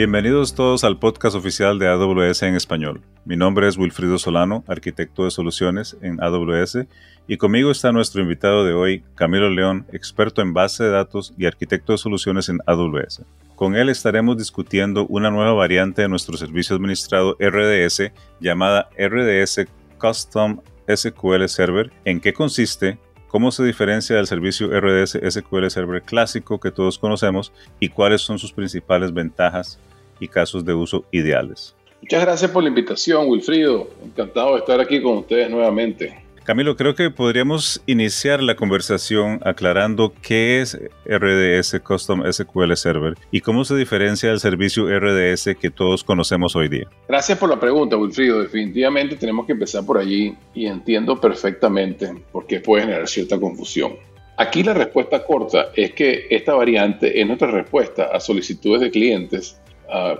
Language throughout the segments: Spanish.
Bienvenidos todos al podcast oficial de AWS en español. Mi nombre es Wilfrido Solano, arquitecto de soluciones en AWS, y conmigo está nuestro invitado de hoy, Camilo León, experto en base de datos y arquitecto de soluciones en AWS. Con él estaremos discutiendo una nueva variante de nuestro servicio administrado RDS llamada RDS Custom SQL Server, en qué consiste, cómo se diferencia del servicio RDS SQL Server clásico que todos conocemos y cuáles son sus principales ventajas y casos de uso ideales. Muchas gracias por la invitación, Wilfrido. Encantado de estar aquí con ustedes nuevamente. Camilo, creo que podríamos iniciar la conversación aclarando qué es RDS Custom SQL Server y cómo se diferencia del servicio RDS que todos conocemos hoy día. Gracias por la pregunta, Wilfrido. Definitivamente tenemos que empezar por allí y entiendo perfectamente por qué puede generar cierta confusión. Aquí la respuesta corta es que esta variante es nuestra respuesta a solicitudes de clientes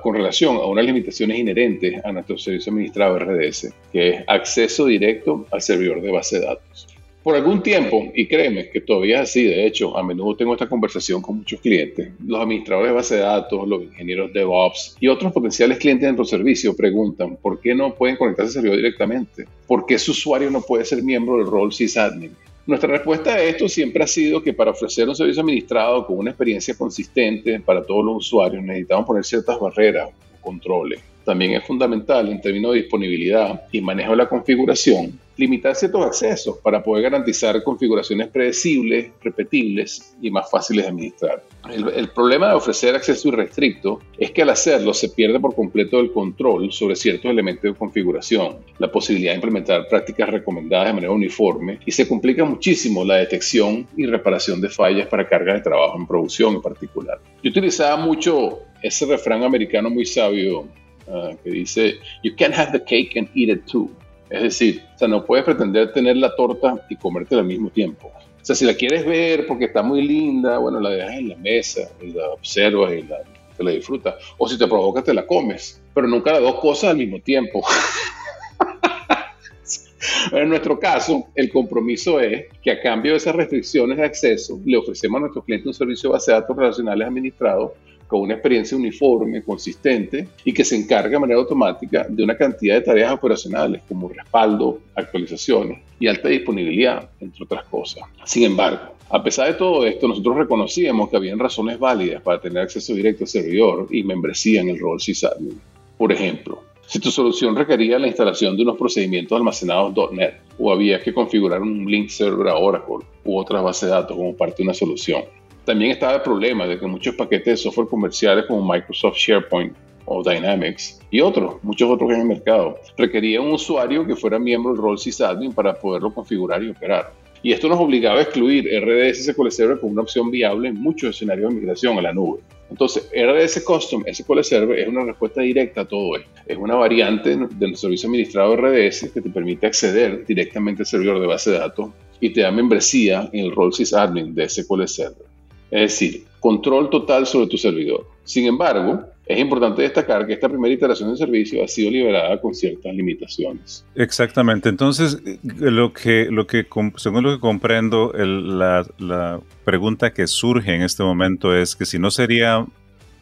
con relación a unas limitaciones inherentes a nuestro servicio administrado RDS, que es acceso directo al servidor de base de datos. Por algún tiempo, y créeme que todavía es así, de hecho, a menudo tengo esta conversación con muchos clientes, los administradores de base de datos, los ingenieros DevOps y otros potenciales clientes de nuestro servicio preguntan por qué no pueden conectarse al servidor directamente, por qué su usuario no puede ser miembro del rol sysadmin, nuestra respuesta a esto siempre ha sido que para ofrecer un servicio administrado con una experiencia consistente para todos los usuarios necesitamos poner ciertas barreras o controles. También es fundamental en términos de disponibilidad y manejo de la configuración limitar ciertos accesos para poder garantizar configuraciones predecibles, repetibles y más fáciles de administrar. El, problema de ofrecer acceso irrestricto es que al hacerlo se pierde por completo el control sobre ciertos elementos de configuración, la posibilidad de implementar prácticas recomendadas de manera uniforme y se complica muchísimo la detección y reparación de fallas para cargas de trabajo en producción en particular. Yo utilizaba mucho ese refrán americano muy sabio ah, que dice, You can't have the cake and eat it too. Es decir, o sea, no puedes pretender tener la torta y comértela al mismo tiempo. O sea, si la quieres ver porque está muy linda, bueno, la dejas en la mesa, y la observas y la, te la disfrutas. O si te provoca, te la comes. Pero nunca las dos cosas al mismo tiempo. en nuestro caso, el compromiso es que a cambio de esas restricciones de acceso, le ofrecemos a nuestros clientes un servicio de base de datos relacionales administrados con una experiencia uniforme, consistente y que se encarga de manera automática de una cantidad de tareas operacionales como respaldo, actualizaciones y alta disponibilidad, entre otras cosas. Sin embargo, a pesar de todo esto, nosotros reconocíamos que habían razones válidas para tener acceso directo al servidor y membresía en el rol sysadmin. Por ejemplo, si tu solución requería la instalación de unos procedimientos almacenados .NET o había que configurar un link server a Oracle u otras bases de datos como parte de una solución, también estaba el problema de que muchos paquetes de software comerciales como Microsoft SharePoint o Dynamics y otros, muchos otros en el mercado, requerían un usuario que fuera miembro del rol sysadmin para poderlo configurar y operar. Y esto nos obligaba a excluir RDS SQL Server como una opción viable en muchos escenarios de migración a la nube. Entonces, RDS Custom SQL Server es una respuesta directa a todo esto. Es una variante del servicio administrado RDS que te permite acceder directamente al servidor de base de datos y te da membresía en el rol sysadmin de SQL Server. Es decir, control total sobre tu servidor. Sin embargo, es importante destacar que esta primera iteración del servicio ha sido liberada con ciertas limitaciones. Exactamente. Entonces, lo que, lo que según lo que comprendo, la, la pregunta que surge en este momento es que si no sería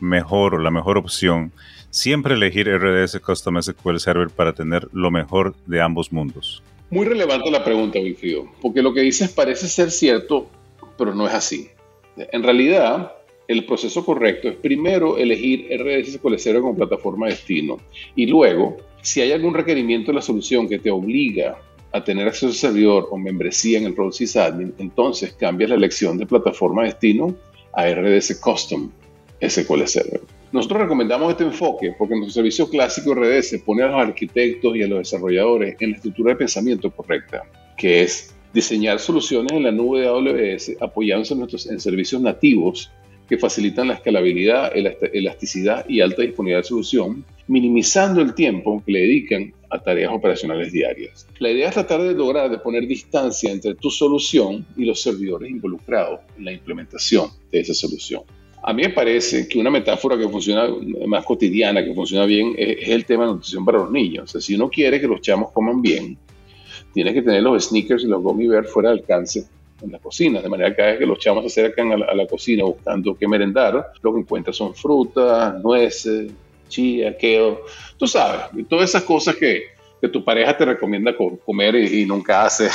mejor o la mejor opción siempre elegir RDS Custom SQL Server para tener lo mejor de ambos mundos. Muy relevante la pregunta, Wilfrido, porque lo que dices parece ser cierto, pero no es así. En realidad, el proceso correcto es primero elegir RDS Server como plataforma de destino y luego, si hay algún requerimiento de la solución que te obliga a tener acceso al servidor o membresía en el rol sysadmin, entonces cambias la elección de plataforma de destino a RDS Custom SQL Server. Nosotros recomendamos este enfoque porque nuestro servicio clásico RDS pone a los arquitectos y a los desarrolladores en la estructura de pensamiento correcta, que es diseñar soluciones en la nube de AWS apoyándose en, nuestros, en servicios nativos que facilitan la escalabilidad, elasticidad y alta disponibilidad de solución, minimizando el tiempo que le dedican a tareas operacionales diarias. La idea es tratar de lograr de poner distancia entre tu solución y los servidores involucrados en la implementación de esa solución. A mí me parece que una metáfora que funciona más cotidiana, que funciona bien, es, el tema de nutrición para los niños. O sea, si uno quiere que los chamos coman bien, tienes que tener los sneakers y los gummy bears fuera de alcance en la cocina, de manera que cada vez que los chamos se acercan a la, cocina buscando qué merendar, lo que encuentran son frutas, nueces, chía, kale, tú sabes, todas esas cosas que, que tu pareja te recomienda comer y, nunca hace.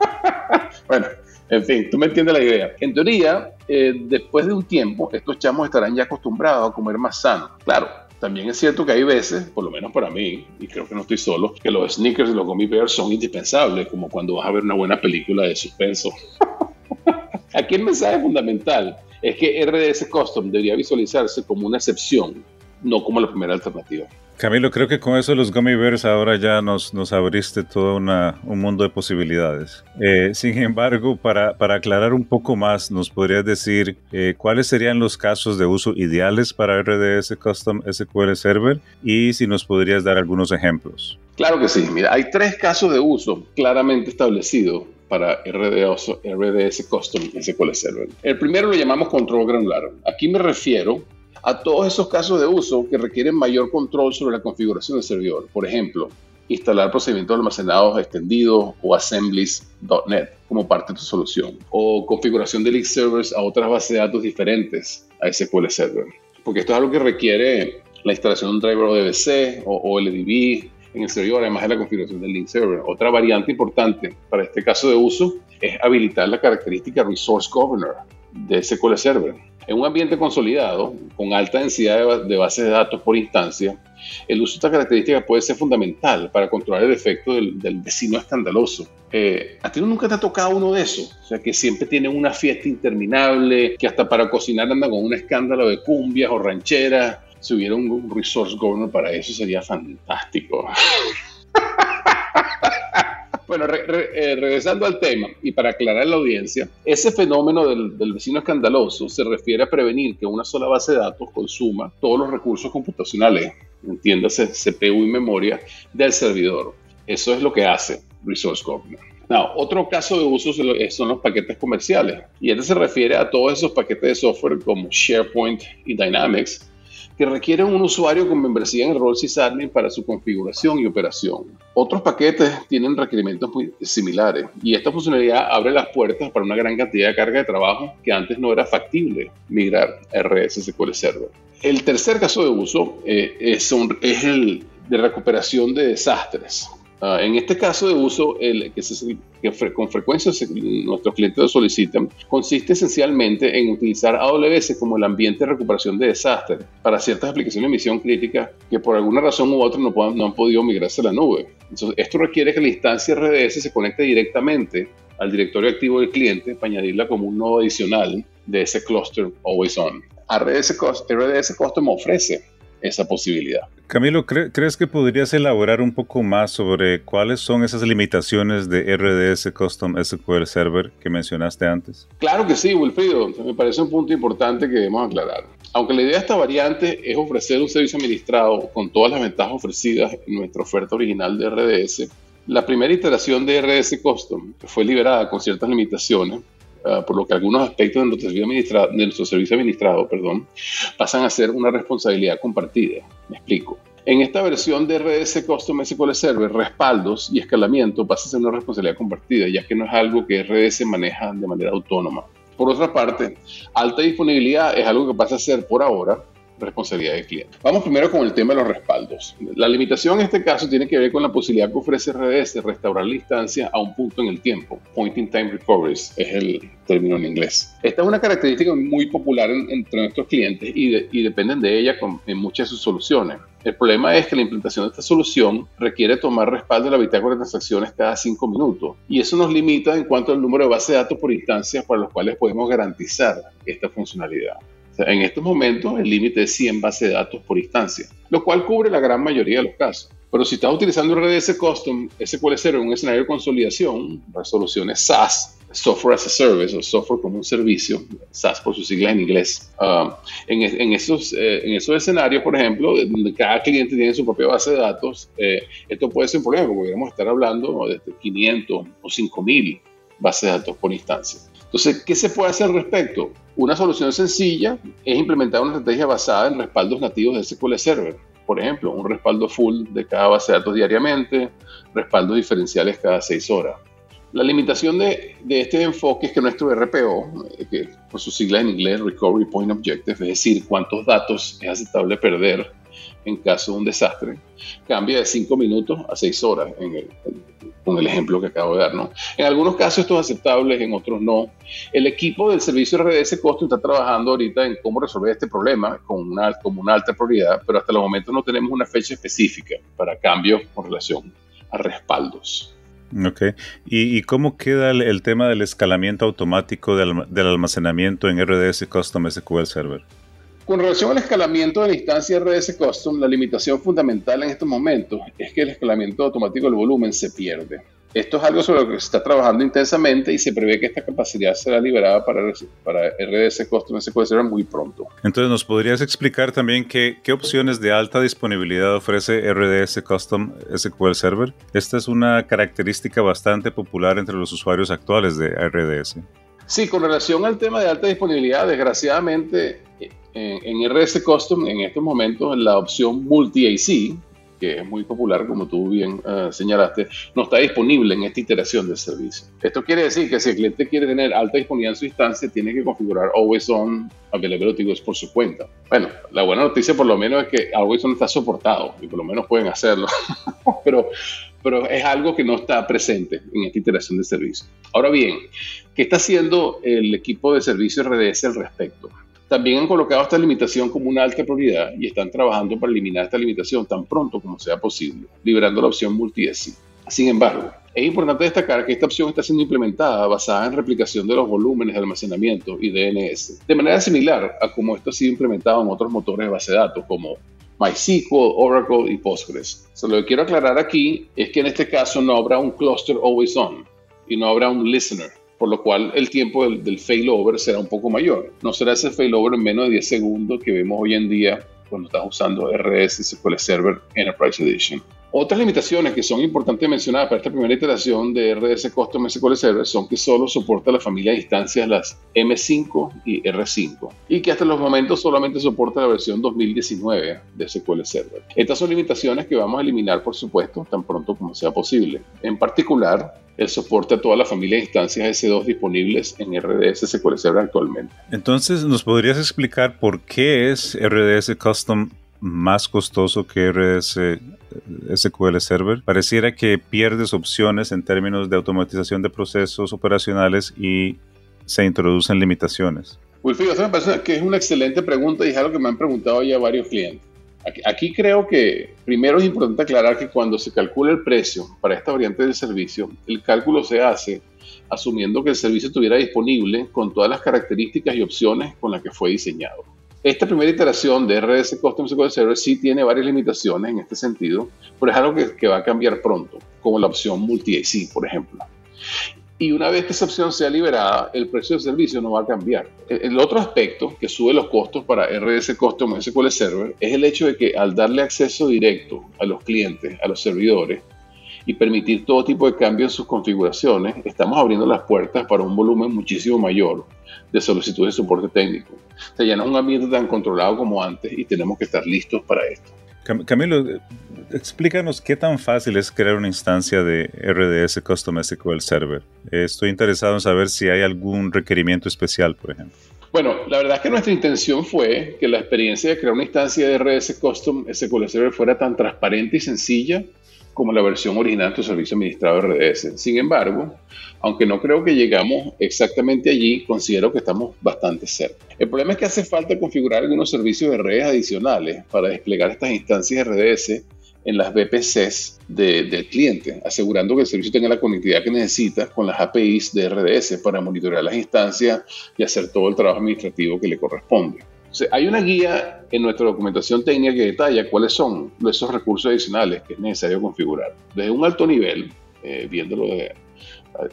bueno, en fin, tú me entiendes la idea. En teoría, eh, después de un tiempo, estos chamos estarán ya acostumbrados a comer más sano. Claro, también es cierto que hay veces, por lo menos para mí, y creo que no estoy solo, que los sneakers y los gummy bears son indispensables, como cuando vas a ver una buena película de suspenso. Aquí el mensaje fundamental es que RDS Custom debería visualizarse como una excepción, no como la primera alternativa. Camilo, creo que con eso los gummy bears ahora ya nos, nos abriste todo una, un mundo de posibilidades. Eh, sin embargo, para, para, aclarar un poco más, ¿nos podrías decir eh, cuáles serían los casos de uso ideales para RDS Custom SQL Server y si nos podrías dar algunos ejemplos? Claro que sí. Mira, hay tres casos de uso claramente establecidos para RDS, RDS Custom SQL Server. El primero lo llamamos control granular. Aquí me refiero a todos esos casos de uso que requieren mayor control sobre la configuración del servidor. Por ejemplo, instalar procedimientos almacenados extendidos o assemblies.net como parte de tu solución, o configuración de link servers a otras bases de datos diferentes a SQL Server. Porque esto es algo que requiere la instalación de un driver ODBC o LDB en el servidor, además de la configuración del link server. Otra variante importante para este caso de uso es habilitar la característica Resource Governor de SQL Server en un ambiente consolidado, con alta densidad de, bases de datos por instancia, el uso de esta característica puede ser fundamental para controlar el efecto del, vecino escandaloso. Eh, ¿A ti nunca te ha tocado uno de esos? O sea, que siempre tiene una fiesta interminable, que hasta para cocinar anda con un escándalo de cumbias o rancheras. Si hubiera un resource governor para eso sería fantástico. Bueno, eh, regresando al tema y para aclarar la audiencia, ese fenómeno del, vecino escandaloso se refiere a prevenir que una sola base de datos consuma todos los recursos computacionales, entiéndase CPU y memoria, del servidor. Eso es lo que hace Resource Governor. otro caso de uso son los paquetes comerciales, y este se refiere a todos esos paquetes de software como SharePoint y Dynamics que requieren un usuario con membresía en el rol sysadmin para su configuración y operación. Otros paquetes tienen requerimientos muy similares y esta funcionalidad abre las puertas para una gran cantidad de carga de trabajo que antes no era factible migrar a RS SQL Server. El tercer caso de uso eh, es, es el de recuperación de desastres. Ah, en este caso de uso, el, que, con frecuencia nuestros clientes solicitan, consiste esencialmente en utilizar AWS como el ambiente de recuperación de desastres para ciertas aplicaciones de misión crítica que por alguna razón u otra no, no han podido migrarse a la nube. Entonces, esto requiere que la instancia RDS se conecte directamente al directorio activo del cliente para añadirla como un nodo adicional de ese cluster always on. RDS, RDS Custom ofrece esa posibilidad. Camilo, ¿crees que podrías elaborar un poco más sobre cuáles son esas limitaciones de RDS Custom SQL Server que mencionaste antes? Claro que sí, Wilfrido. Me parece un punto importante que debemos aclarar. Aunque la idea de esta variante es ofrecer un servicio administrado con todas las ventajas ofrecidas en nuestra oferta original de RDS, la primera iteración de RDS Custom fue liberada con ciertas limitaciones Ah, por lo que algunos aspectos de nuestro, servicio administrado perdón, pasan a ser una responsabilidad compartida. Me explico. En esta versión de RDS Custom SQL Server, respaldos y escalamiento pasa a ser una responsabilidad compartida, ya que no es algo que RDS maneja de manera autónoma. Por otra parte, alta disponibilidad es algo que pasa a ser por ahora responsabilidad del cliente. Vamos primero con el tema de los respaldos. La limitación en este caso tiene que ver con la posibilidad que ofrece RDS de restaurar la instancia a un punto en el tiempo. Point in Time Recoveries es el término en inglés. Esta es una característica muy popular entre nuestros clientes y, dependen de ella en muchas de sus soluciones. El problema es que la implementación de esta solución requiere tomar respaldo de la bitácora de transacciones cada 5 minutos y eso nos limita en cuanto al número de bases de datos por instancia para los cuales podemos garantizar esta funcionalidad en estos momentos el límite es 100 bases de datos por instancia, lo cual cubre la gran mayoría de los casos. Pero si estás utilizando RDS Custom SQL Server en un escenario de consolidación, resoluciones SaaS, Software as a Service o Software como un servicio, SaaS por sus siglas en inglés, ah, en, esos, eh, en esos escenarios, por ejemplo, donde cada cliente tiene su propia base de datos, eh, esto puede ser un problema, porque podríamos estar hablando de 500 o 5000 bases de datos por instancia. Entonces, ¿qué se puede hacer al respecto? Una solución sencilla es implementar una estrategia basada en respaldos nativos de SQL Server. Por ejemplo, un respaldo full de cada base de datos diariamente, respaldos diferenciales cada seis horas. La limitación de, este enfoque es que nuestro RPO, eh, que por sus siglas en inglés Recovery Point Objective, es decir, cuántos datos es aceptable perder en caso de un desastre, cambia de 5 minutos a 6 horas en el, con el ejemplo que acabo de dar. ¿no? En algunos casos esto es aceptable, en otros no. El equipo del servicio RDS Costo está trabajando ahorita en cómo resolver este problema con una, como una alta prioridad, pero hasta el momento no tenemos una fecha específica para cambios con relación a respaldos. Ok. ¿Y, cómo queda el, tema del escalamiento automático del, del, almacenamiento en RDS Custom SQL Server? Con relación al escalamiento de la instancia RDS Custom, la limitación fundamental en estos momentos es que el escalamiento automático del volumen se pierde. Esto es algo sobre lo que se está trabajando intensamente y se prevé que esta capacidad será liberada para, para RDS Custom SQL Server muy pronto. Entonces, ¿nos podrías explicar también qué, qué opciones de alta disponibilidad ofrece RDS Custom SQL Server? Esta es una característica bastante popular entre los usuarios actuales de RDS. Sí, con relación al tema de alta disponibilidad, desgraciadamente en, RS Custom, en estos momentos, la opción Multi-AC, que es muy popular, como tú bien eh, señalaste, no está disponible en esta iteración del servicio. Esto quiere decir que si el cliente quiere tener alta disponibilidad en su instancia, tiene que configurar Always On Availability por su cuenta. Bueno, la buena noticia por lo menos es que Always On está soportado y por lo menos pueden hacerlo, pero, pero es algo que no está presente en esta iteración del servicio. Ahora bien, ¿qué está haciendo el equipo de servicio RDS al respecto? También han colocado esta limitación como una alta prioridad y están trabajando para eliminar esta limitación tan pronto como sea posible, liberando la opción multi -SI. Sin embargo, es importante destacar que esta opción está siendo implementada basada en replicación de los volúmenes de almacenamiento y DNS, de manera similar a como esto ha sido implementado en otros motores de base de datos como MySQL, Oracle y Postgres. lo que quiero aclarar aquí es que en este caso no habrá un cluster always on y no habrá un listener por lo cual el tiempo del, failover será un poco mayor. No será ese failover en menos de 10 segundos que vemos hoy en día cuando estás usando RS SQL Server Enterprise Edition. Otras limitaciones que son importantes mencionar para esta primera iteración de RDS Custom SQL Server son que solo soporta la familia de instancias las M5 y R5 y que hasta los momentos solamente soporta la versión 2019 de SQL Server. Estas son limitaciones que vamos a eliminar, por supuesto, tan pronto como sea posible. En particular, el soporte a toda la familia de instancias S2 disponibles en RDS SQL Server actualmente. Entonces, ¿nos podrías explicar por qué es RDS Custom más costoso que RDS SQL Server, pareciera que pierdes opciones en términos de automatización de procesos operacionales y se introducen limitaciones. Wilfrido, esa me parece que es una excelente pregunta y es algo que me han preguntado ya varios clientes. Aquí, creo que primero es importante aclarar que cuando se calcula el precio para esta variante del servicio, el cálculo se hace asumiendo que el servicio estuviera disponible con todas las características y opciones con las que fue diseñado. Esta primera iteración de RDS Custom SQL Server sí tiene varias limitaciones en este sentido, pero es algo que, va a cambiar pronto, como la opción multi-AC, por ejemplo. Y una vez que esa opción sea liberada, el precio del servicio no va a cambiar. El, otro aspecto que sube los costos para RDS Custom SQL Server es el hecho de que al darle acceso directo a los clientes, a los servidores, y permitir todo tipo de cambios en sus configuraciones, estamos abriendo las puertas para un volumen muchísimo mayor de solicitudes de soporte técnico. O sea, ya no es un ambiente tan controlado como antes y tenemos que estar listos para esto. Camilo, explícanos qué tan fácil es crear una instancia de RDS Custom SQL Server. Estoy interesado en saber si hay algún requerimiento especial, por ejemplo. Bueno, la verdad es que nuestra intención fue que la experiencia de crear una instancia de RDS Custom SQL Server fuera tan transparente y sencilla como la versión original de tu servicio administrado RDS. Sin embargo, aunque no creo que llegamos exactamente allí, considero que estamos bastante cerca. El problema es que hace falta configurar algunos servicios de redes adicionales para desplegar estas instancias RDS en las VPCs del cliente, asegurando que el servicio tenga la conectividad que necesita con las APIs de RDS para monitorear las instancias y hacer todo el trabajo administrativo que le corresponde hay una guía en nuestra documentación técnica que detalla cuáles son esos recursos adicionales que es necesario configurar. Desde un alto nivel, eh, viéndolo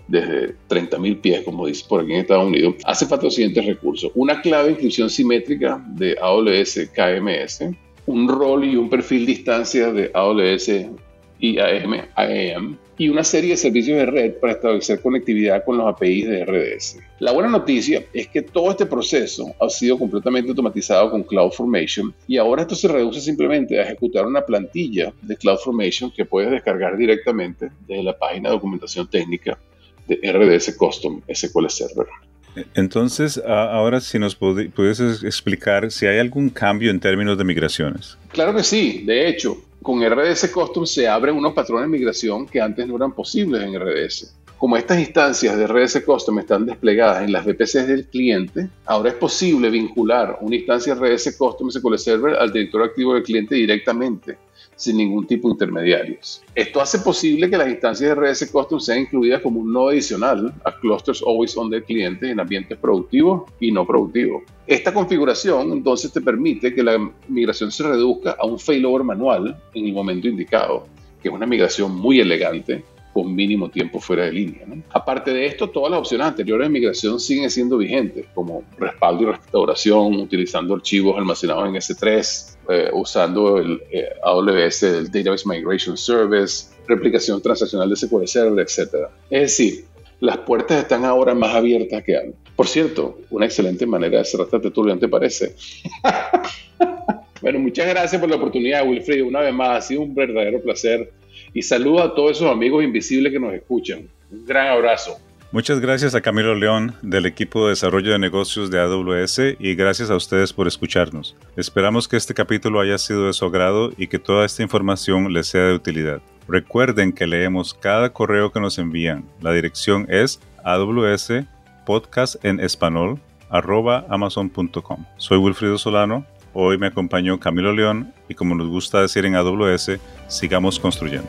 desde 30.000 pies, como dice por aquí en Estados Unidos, hace falta los siguientes recursos. Una clave de inscripción simétrica de AWS KMS, un rol y un perfil de instancia de AWS IAM, IAM y una serie de servicios de red para establecer conectividad con los APIs de RDS. La buena noticia es que todo este proceso ha sido completamente automatizado con CloudFormation y ahora esto se reduce simplemente a ejecutar una plantilla de CloudFormation que puedes descargar directamente desde la página de documentación técnica de RDS Custom SQL Server. Entonces, ahora si nos pudieses explicar si hay algún cambio en términos de migraciones. Claro que sí. De hecho, con RDS Custom se abren unos patrones de migración que antes no eran posibles en RDS. Como estas instancias de RDS Custom están desplegadas en las VPCs del cliente, ahora es posible vincular una instancia RDS Custom SQL Server al directorio activo del cliente directamente sin ningún tipo de intermediarios. Esto hace posible que las instancias de RDS Custom sean incluidas como un nodo adicional a clusters always on del cliente en ambientes productivos y no productivos. Esta configuración entonces te permite que la migración se reduzca a un failover manual en el momento indicado, que es una migración muy elegante con mínimo tiempo fuera de línea. Aparte de esto, todas las opciones anteriores de migración siguen siendo vigentes, como respaldo y restauración, utilizando archivos almacenados en S3, eh, usando el eh, AWS, el Database Migration Service, replicación transaccional de SQL Server, etc. Es decir, las puertas están ahora más abiertas que antes. Por cierto, una excelente manera de cerrar esta tertulia, ¿te parece? bueno, muchas gracias por la oportunidad, Wilfrido. Una vez más, ha sido un verdadero placer y saludo a todos esos amigos invisibles que nos escuchan. Un gran abrazo. Muchas gracias a Camilo León del equipo de desarrollo de negocios de AWS y gracias a ustedes por escucharnos. Esperamos que este capítulo haya sido de su agrado y que toda esta información les sea de utilidad. Recuerden que leemos cada correo que nos envían. La dirección es aws podcast en español amazon.com. Soy Wilfrido Solano Hoy me acompañó Camilo León y como nos gusta decir en AWS, sigamos construyendo.